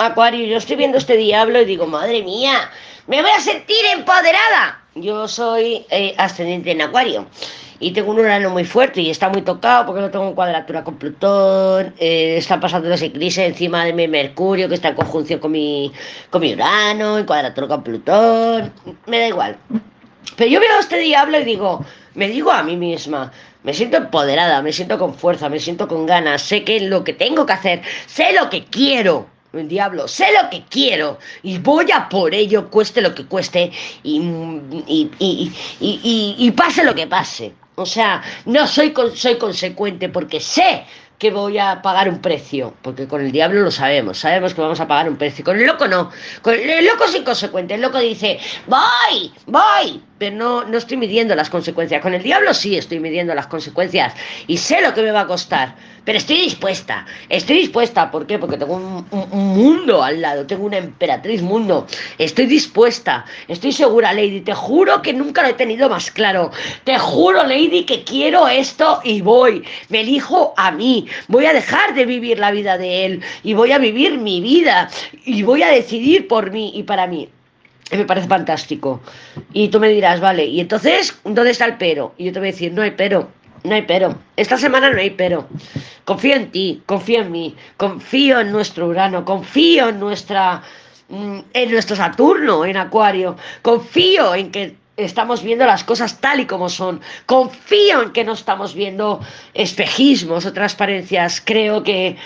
Acuario, yo estoy viendo este diablo y digo, madre mía, me voy a sentir empoderada. Yo soy eh, ascendente en Acuario y tengo un Urano muy fuerte y está muy tocado porque no tengo en cuadratura con Plutón, eh, está pasando los eclipses encima de mi Mercurio que está en conjunción con mi, con mi Urano, en cuadratura con Plutón, me da igual. Pero yo veo a este diablo y digo, me digo a mí misma, me siento empoderada, me siento con fuerza, me siento con ganas, sé que es lo que tengo que hacer, sé lo que quiero el diablo, sé lo que quiero y voy a por ello, cueste lo que cueste y, y, y, y pase lo que pase. O sea, no soy, soy consecuente porque sé que voy a pagar un precio, porque con el diablo lo sabemos, sabemos que vamos a pagar un precio. Con el loco no, con el loco es inconsecuente, el loco dice, voy, voy, pero no, no estoy midiendo las consecuencias. Con el diablo sí estoy midiendo las consecuencias y sé lo que me va a costar, pero estoy dispuesta, estoy dispuesta, ¿por qué? Porque tengo un, mundo al lado, tengo una emperatriz mundo, estoy dispuesta, estoy segura, Lady, te juro que nunca lo he tenido más claro, te juro, Lady, que quiero esto y voy, me elijo a mí, voy a dejar de vivir la vida de él y voy a vivir mi vida y voy a decidir por mí y para mí. Me parece fantástico. Y tú me dirás, vale, y entonces, ¿dónde está el pero? Y yo te voy a decir, no hay pero, no hay pero. Esta semana no hay pero. Confío en ti, confío en mí, confío en nuestro Urano, confío en nuestra mm, en nuestro Saturno, en Acuario. Confío en que estamos viendo las cosas tal y como son. Confío en que no estamos viendo espejismos o transparencias. Creo que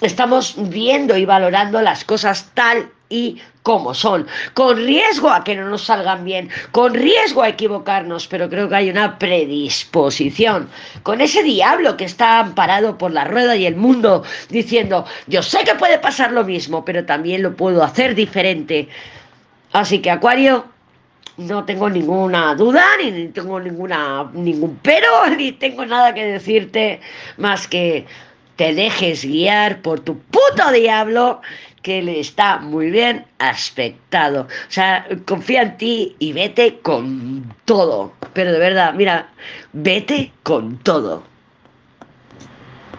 estamos viendo y valorando las cosas tal y como son, con riesgo a que no nos salgan bien, con riesgo a equivocarnos, pero creo que hay una predisposición con ese diablo que está amparado por la rueda y el mundo diciendo, yo sé que puede pasar lo mismo, pero también lo puedo hacer diferente. Así que Acuario, no tengo ninguna duda, ni tengo ninguna, ningún pero, ni tengo nada que decirte más que te dejes guiar por tu puto diablo que le está muy bien aspectado. O sea, confía en ti y vete con todo. Pero de verdad, mira, vete con todo.